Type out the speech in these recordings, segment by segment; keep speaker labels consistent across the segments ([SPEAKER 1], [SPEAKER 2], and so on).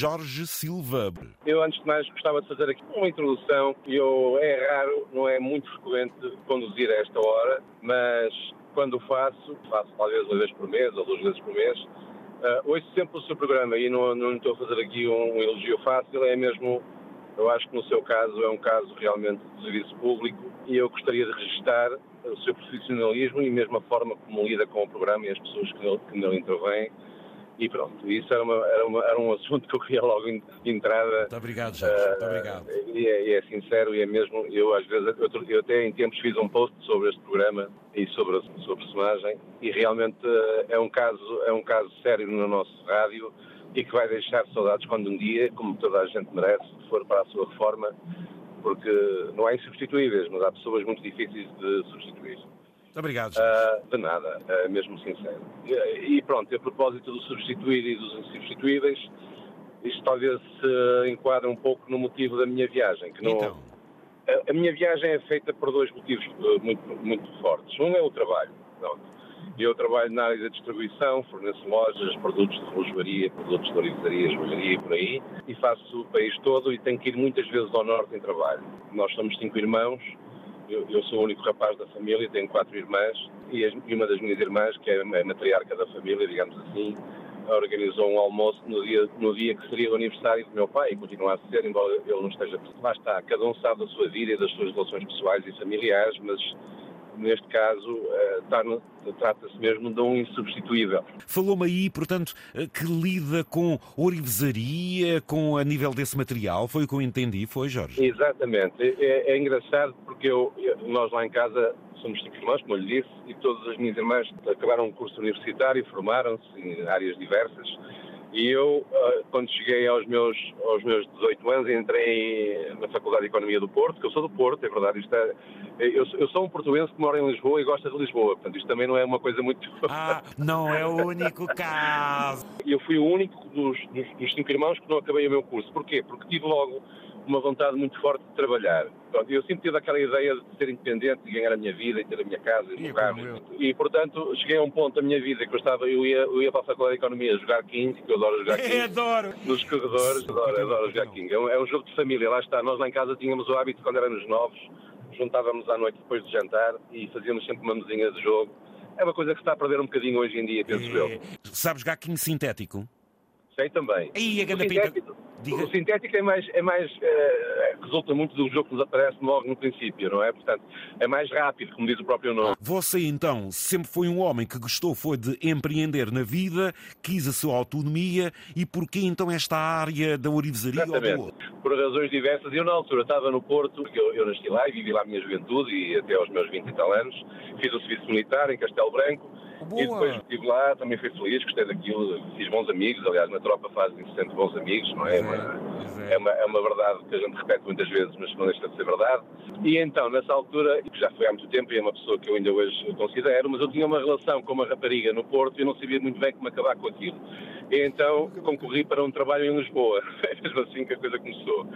[SPEAKER 1] Jorge Silva.
[SPEAKER 2] Eu, antes de mais, gostava de fazer aqui uma introdução. Eu, é raro, não é muito frequente conduzir a esta hora, mas quando faço, faço talvez uma vez por mês ou duas vezes por mês, uh, ouço sempre o seu programa e não, não estou a fazer aqui um, um elogio fácil, é mesmo eu acho que no seu caso é um caso realmente de serviço público e eu gostaria de registrar o seu profissionalismo e mesmo a forma como lida com o programa e as pessoas que nele, que nele intervêm. E pronto, isso era, uma, era, uma, era, um assunto que eu queria logo de entrada.
[SPEAKER 1] Muito obrigado, Jorge. Uh, Muito obrigado.
[SPEAKER 2] E é, e é, sincero e é mesmo. Eu, às vezes, eu, eu, até em tempos fiz um post sobre este programa e sobre a sua personagem, e realmente uh, é, um caso, é um caso sério no nosso rádio e que vai deixar saudades quando um dia, como toda a gente merece, for para a sua reforma, porque não há insubstituíveis, mas há pessoas muito difíceis de substituir.
[SPEAKER 1] Muito obrigado.
[SPEAKER 2] Uh, de nada, uh, mesmo sincero. E, e, pronto, a propósito do substituir e dos insubstituíveis, isto talvez se enquadre um pouco no motivo da minha viagem. Que não,
[SPEAKER 1] então?
[SPEAKER 2] a, a, minha viagem é feita por dois motivos uh, muito, muito fortes. Um é o trabalho. Pronto. Eu trabalho na área da distribuição, forneço lojas, produtos de relojoaria, produtos de orivesaria, joalharia e por aí, e faço o país todo e tenho que ir muitas vezes ao norte em trabalho. Nós somos cinco irmãos, eu, eu sou o único rapaz da família, tenho quatro irmãs, e, as, e uma das minhas irmãs, que é a matriarca da família, digamos assim, organizou um almoço no dia, no dia que seria o aniversário do meu pai e continua a ser, embora ele não esteja. Lá está, cada um sabe da sua vida e das suas relações pessoais e familiares, mas neste caso, eh, trata-se mesmo de um insubstituível.
[SPEAKER 1] Falou-me aí, portanto, eh, que lida com orivesaria, com a nível desse material, foi o que eu entendi, foi, Jorge?
[SPEAKER 2] Exatamente. É, é engraçado porque eu, nós lá em casa somos cinco irmãos, como eu lhe disse, e todas as minhas irmãs acabaram um curso universitário, formaram-se em áreas diversas e eu, ah, quando cheguei aos meus, aos meus 18 anos, entrei na Faculdade de Economia do Porto, que eu sou do Porto, é verdade. Isto é, eu, eu sou um português que mora em Lisboa e gosta de Lisboa, portanto, isto também não é uma coisa muito.
[SPEAKER 1] Ah, não é o único caso.
[SPEAKER 2] Eu fui o único dos, dos, dos cinco irmãos que não acabei o meu curso. Porquê? Porque tive logo uma vontade muito forte de trabalhar. Pronto, eu sempre tive aquela ideia de ser independente, de ganhar a minha vida e ter a minha casa e lugar. E, portanto, cheguei a um ponto da minha vida que eu estava, eu ia, eu ia para a Faculdade de Economia jogar King, que eu adoro jogar King.
[SPEAKER 1] Eu adoro!
[SPEAKER 2] Nos corredores, adoro, adoro jogar King. É um, é um jogo de família, lá está. Nós lá em casa tínhamos o hábito, quando éramos novos, juntávamos à noite depois de jantar e fazíamos sempre uma mesinha de jogo. É uma coisa que se está a perder um bocadinho hoje em dia, penso é... eu.
[SPEAKER 1] Sabes jogar King sintético?
[SPEAKER 2] Sei também.
[SPEAKER 1] E a grande pinta...
[SPEAKER 2] Diga... O sintético é mais, é mais uh, resulta muito do jogo que nos aparece logo no princípio, não é? Portanto, é mais rápido, como diz o próprio nome.
[SPEAKER 1] Você então sempre foi um homem que gostou foi de empreender na vida, quis a sua autonomia e porquê então esta área da orivesaria
[SPEAKER 2] Exatamente. ou do Por razões diversas. Eu na altura estava no Porto, eu, eu nasci lá e vivi lá a minha juventude e até aos meus 20 e tal anos. Fiz o serviço militar em Castelo Branco
[SPEAKER 1] Boa.
[SPEAKER 2] E depois estive lá, também fui feliz, gostei daquilo, fiz bons amigos, aliás, na tropa fazem sempre bons amigos, não é? É, é. é, uma, é uma verdade que a gente repete muitas vezes, mas não deixa de ser verdade. E então, nessa altura, que já foi há muito tempo e é uma pessoa que eu ainda hoje considero, mas eu tinha uma relação com uma rapariga no Porto e não sabia muito bem como acabar com aquilo. E então concorri para um trabalho em Lisboa, é mesmo assim que a coisa começou.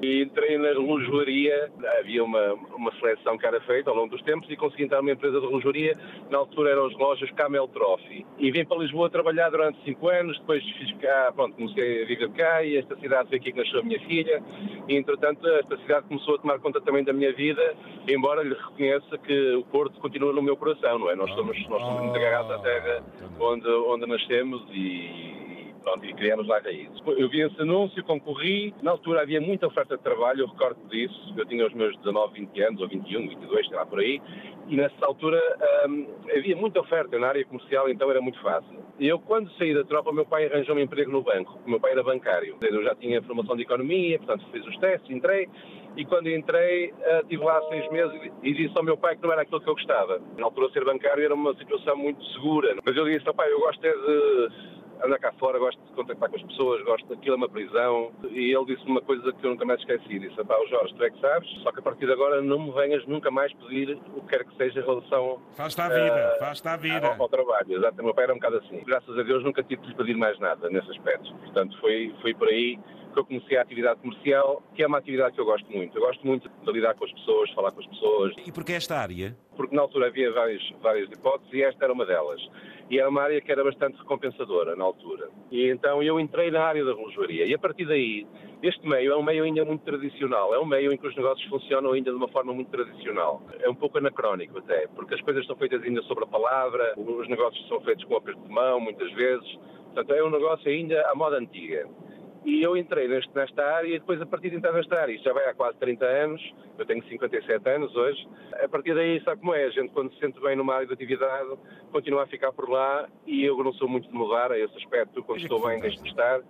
[SPEAKER 2] E entrei na relojoaria, havia uma, uma seleção que era feita ao longo dos tempos e consegui entrar numa empresa de relojoaria, na altura eram as lojas Camel Trophy. E vim para Lisboa trabalhar durante cinco anos, depois fiz cá, pronto, comecei a viver cá e esta cidade foi aqui que nasceu a minha filha. E entretanto esta cidade começou a tomar conta também da minha vida, embora lhe reconheça que o Porto continua no meu coração, não é? Nós somos, nós somos muito agarrados à terra onde, onde nascemos e pronto, e criamos lá raízes. Eu vi esse anúncio, concorri, na altura havia muita oferta de trabalho, eu recordo disso, eu tinha os meus 19, 20 anos, ou 21, 22, sei lá por aí, e nessa altura hum, havia muita oferta na área comercial, então era muito fácil. Eu, quando saí da tropa, meu pai arranjou-me emprego no banco, o meu pai era bancário, eu já tinha formação de economia, portanto fiz os testes, entrei, e quando entrei, uh, estive lá seis meses e disse ao meu pai que não era aquilo que eu gostava. Na altura, ser bancário era uma situação muito segura, mas eu disse ao pai, eu gosto é de anda cá fora, gosto de contactar com as pessoas, gosto daquilo, é uma prisão. E ele disse uma coisa que eu nunca mais esqueci. Disse, pá, Jorge, tu é que sabes, só que a partir de agora não me venhas nunca mais pedir o que quer que seja em relação...
[SPEAKER 1] Faz-te a vida, uh, faz-te a vida.
[SPEAKER 2] Ao, ao trabalho, exato. O meu pai era um bocado assim. Graças a Deus nunca tive de lhe pedir mais nada nesse aspecto. Portanto, foi, foi por aí que eu comecei a atividade comercial, que é uma atividade que eu gosto muito. Eu gosto muito de lidar com as pessoas, de falar com as pessoas.
[SPEAKER 1] E porquê esta área?
[SPEAKER 2] Porque na altura havia várias, várias hipóteses e esta era uma delas. E era uma área que era bastante recompensadora na altura. E então eu entrei na área da relojoaria e a partir daí, este meio é um meio ainda muito tradicional, é um meio em que os negócios funcionam ainda de uma forma muito tradicional. É um pouco anacrónico até, porque as coisas são feitas ainda sobre a palavra, os negócios são feitos com aperto de mão, muitas vezes. Portanto, é um negócio ainda à moda antiga. E eu entrei neste, nesta área e depois a partir de entrar nesta área, isto já vai há quase 30 anos, eu tenho 57 anos hoje, a partir daí sabe como é, a gente quando se sente bem numa área de atividade continua a ficar por lá e eu não sou muito de mudar a esse aspecto, quando estou bem deixo de estar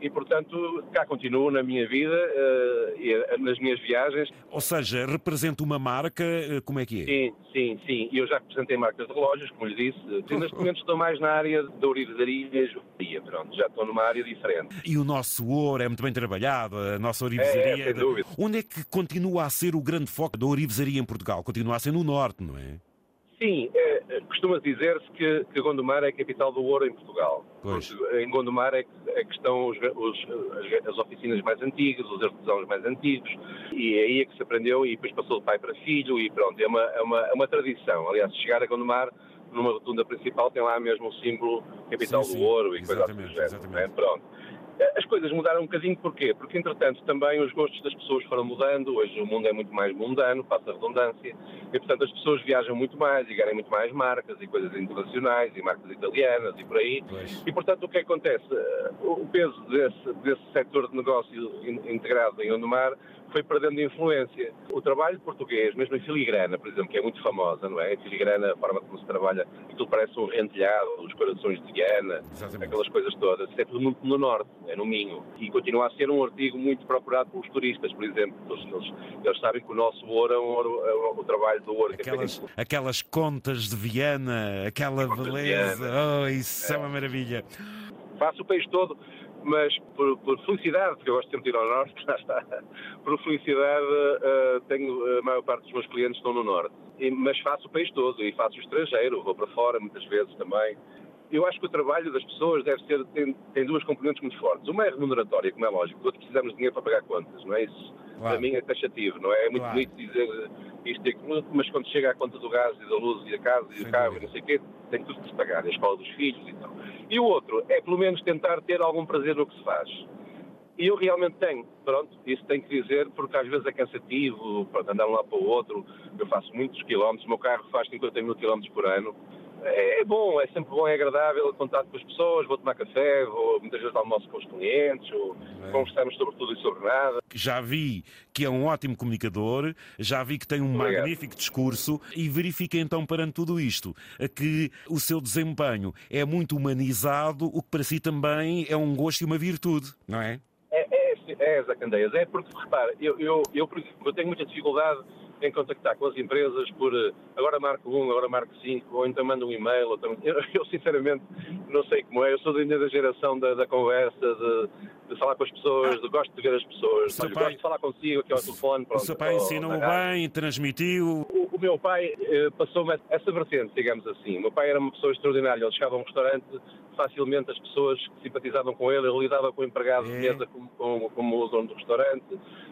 [SPEAKER 2] e, portanto, cá continuo na minha vida uh, e eh, nas minhas viagens.
[SPEAKER 1] Ou seja, representa uma marca, eh, como é que é?
[SPEAKER 2] Sim, sim, sim. Eu já representei marcas de relógios, como lhe disse. Neste momento estou mais na área da orivesaria e joalheria, pronto, já estou numa área diferente.
[SPEAKER 1] E o nosso ouro é muito bem trabalhado, a nossa orivesaria...
[SPEAKER 2] É, sem dúvida.
[SPEAKER 1] Onde é que continua a ser o grande foco da orivesaria em Portugal? Continua a ser no Norte, não é?
[SPEAKER 2] Sim, é, costuma dizer-se que, que, Gondomar é a capital do ouro em Portugal.
[SPEAKER 1] Pois.
[SPEAKER 2] Em Gondomar é que, é que estão os, os, as oficinas mais antigas, os artesãos mais antigos, e é aí é que se aprendeu e depois passou de pai para filho e pronto, é uma, é uma, é uma tradição. Aliás, chegar a Gondomar, numa rotunda principal tem lá mesmo o símbolo capital
[SPEAKER 1] sim, sim.
[SPEAKER 2] do ouro e
[SPEAKER 1] coisas
[SPEAKER 2] assim do
[SPEAKER 1] género.
[SPEAKER 2] Né? Pronto. As coisas mudaram um bocadinho porquê? Porque, entretanto, também os gostos das pessoas foram mudando. Hoje o mundo é muito mais mundano, passa a redundância, e, portanto, as pessoas viajam muito mais e ganham muito mais marcas e coisas internacionais e marcas italianas e por aí.
[SPEAKER 1] Pois.
[SPEAKER 2] E, portanto, o que acontece? O peso desse, desse setor de negócio integrado em Ondomar foi perdendo influência. O trabalho português, mesmo em filigrana, por exemplo, que é muito famosa, não é? Em filigrana, a forma como se trabalha, tudo parece um rentelhado, os corações de Guiana,
[SPEAKER 1] Exatamente.
[SPEAKER 2] aquelas coisas todas. Isso é tudo muito no norte, é no Minho. E continua a ser um artigo muito procurado pelos turistas, por exemplo. Eles, eles, sabem que o nosso ouro é, um ouro, é o trabalho do ouro.
[SPEAKER 1] Aquelas, que é aquelas contas de Viana, aquela beleza, oh, isso é. é uma maravilha.
[SPEAKER 2] Faço o país todo mas por, por, felicidade, porque eu gosto sempre de ir ao norte, está, por felicidade uh, tenho, a maior parte dos meus clientes estão no norte, e, mas faço o país todo e faço o estrangeiro, vou para fora muitas vezes também. Eu acho que o trabalho das pessoas deve ser, tem, tem duas componentes muito fortes. Uma é remuneratória, como é lógico, outro precisamos de dinheiro para pagar contas, não é isso? Claro. Para mim é taxativo, não é? É muito claro. bonito dizer isto e aquilo, mas quando chega à conta do gás e da luz e da casa e do carro e não sei o quê, tem tudo que se pagar, a escola dos filhos e tal. E o outro é pelo menos tentar ter algum prazer no que se faz. E eu realmente tenho, pronto, isso tenho que dizer, porque às vezes é cansativo, pronto, andar um lado para o outro, eu faço muitos quilómetros, o meu carro faz 50 mil quilómetros por ano, é, é bom, é sempre bom, é agradável o contato com as pessoas, vou tomar café, vou muitas vezes almoço com os clientes, ou é. conversamos sobre tudo e sobre nada.
[SPEAKER 1] Já vi que é um ótimo comunicador, já vi que tem um Obrigado. magnífico discurso e verifica então perante tudo isto que o seu desempenho é muito humanizado, o que para si também é um gosto e uma virtude, não é?
[SPEAKER 2] É, é, é Zé Candeias, é porque, repara, eu, eu, eu, eu tenho muita dificuldade em contactar com as empresas por eh, agora marco um, agora marco cinco, ou então mando um e-mail. Ou também, eu, eu, sinceramente não sei como é, eu sou ainda da geração da, da conversa, de, de, falar com as pessoas, de, gosto de ver as pessoas, pai, gosto de falar consigo aqui ao telefone. Pronto,
[SPEAKER 1] o seu pai ensinou bem, transmitiu.
[SPEAKER 2] O, meu pai eh, passou-me essa vertente, digamos assim. O meu pai era uma pessoa extraordinária, ele chegava a um restaurante facilmente as pessoas que simpatizavam com ele, ele lidava com o empregado é. de mesa como, como, como, o dono do restaurante,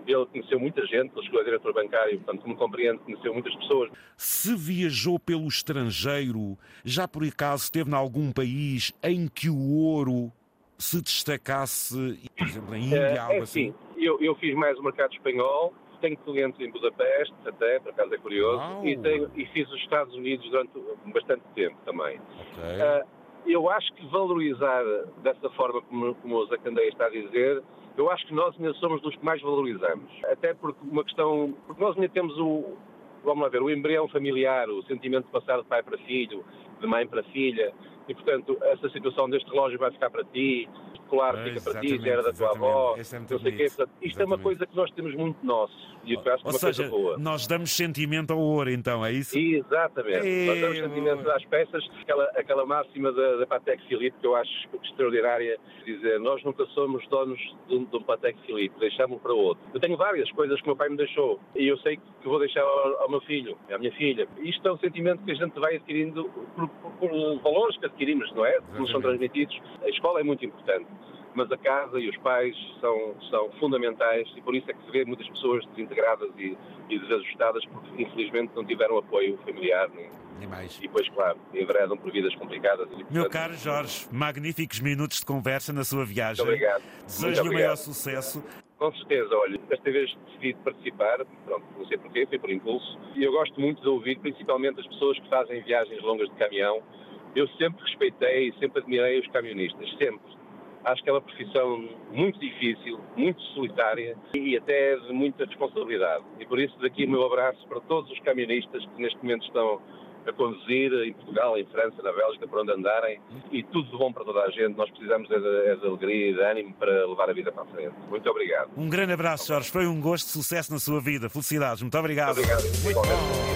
[SPEAKER 2] ele conheceu muita gente, ele chegou a diretor bancário, portanto, como compreende, conheceu muitas pessoas.
[SPEAKER 1] Se viajou pelo estrangeiro, já por acaso esteve em algum país em que o ouro se destacasse, por exemplo, em Índia, é, algo assim?
[SPEAKER 2] Sim, eu, eu fiz mais o mercado espanhol, tenho clientes em Budapeste, até, por acaso é curioso, e, tenho, e, fiz os Estados Unidos durante bastante tempo também.
[SPEAKER 1] Okay. Uh,
[SPEAKER 2] eu acho que valorizar dessa forma como, como o Zacandeia está a dizer, eu acho que nós ainda somos dos que mais valorizamos. Até porque uma questão. Porque nós ainda temos o. Vamos lá ver, o embrião familiar, o sentimento de passar de pai para filho, de mãe para filha, e portanto essa situação deste relógio vai ficar para ti, colar fica para ti, era da tua avó, é não sei quê. Portanto, isto exatamente. é uma coisa que nós temos muito nosso. E eu acho que
[SPEAKER 1] Ou seja, nós damos sentimento ao ouro, então, é isso?
[SPEAKER 2] Exatamente. É... Nós damos sentimento às peças. Aquela, aquela máxima da, da Patek Philippe que eu acho extraordinária, dizer, nós nunca somos donos de um, de um Patek Philippe, deixamos para outro. Eu tenho várias coisas que o meu pai me deixou e eu sei que vou deixar ao, ao meu filho, à minha filha. Isto é um sentimento que a gente vai adquirindo por, por, por valores que adquirimos, não é? Que nos são transmitidos. A escola é muito importante. mas a casa e os pais são, são fundamentais e por isso é que se vê muitas pessoas desintegradas e, e desajustadas porque infelizmente não tiveram apoio familiar nem,
[SPEAKER 1] nem mais.
[SPEAKER 2] E depois, claro, enveredam por vidas complicadas. E,
[SPEAKER 1] portanto... Meu caro Jorge, magníficos minutos de conversa na sua viagem.
[SPEAKER 2] Muito obrigado.
[SPEAKER 1] Desejo-lhe o maior sucesso.
[SPEAKER 2] Com certeza, olha, desta vez decidi participar, pronto, não sei porquê, foi por impulso, e eu gosto muito de ouvir principalmente as pessoas que fazem viagens longas de caminhão. Eu sempre respeitei e sempre admirei os camionistas, sempre. Acho que é uma profissão muito difícil, muito solitária e até de muita responsabilidade. E por isso daqui o meu abraço para todos os camionistas que neste momento estão a conduzir em Portugal, em França, na Bélgica, para onde andarem e tudo de bom para toda a gente. Nós precisamos é de, é de alegria e de ânimo para levar a vida para a frente. Muito obrigado.
[SPEAKER 1] Um grande abraço, Jorge. Foi um gosto de sucesso na sua vida. Felicidades. Muito obrigado.
[SPEAKER 2] Muito obrigado. Muito bom.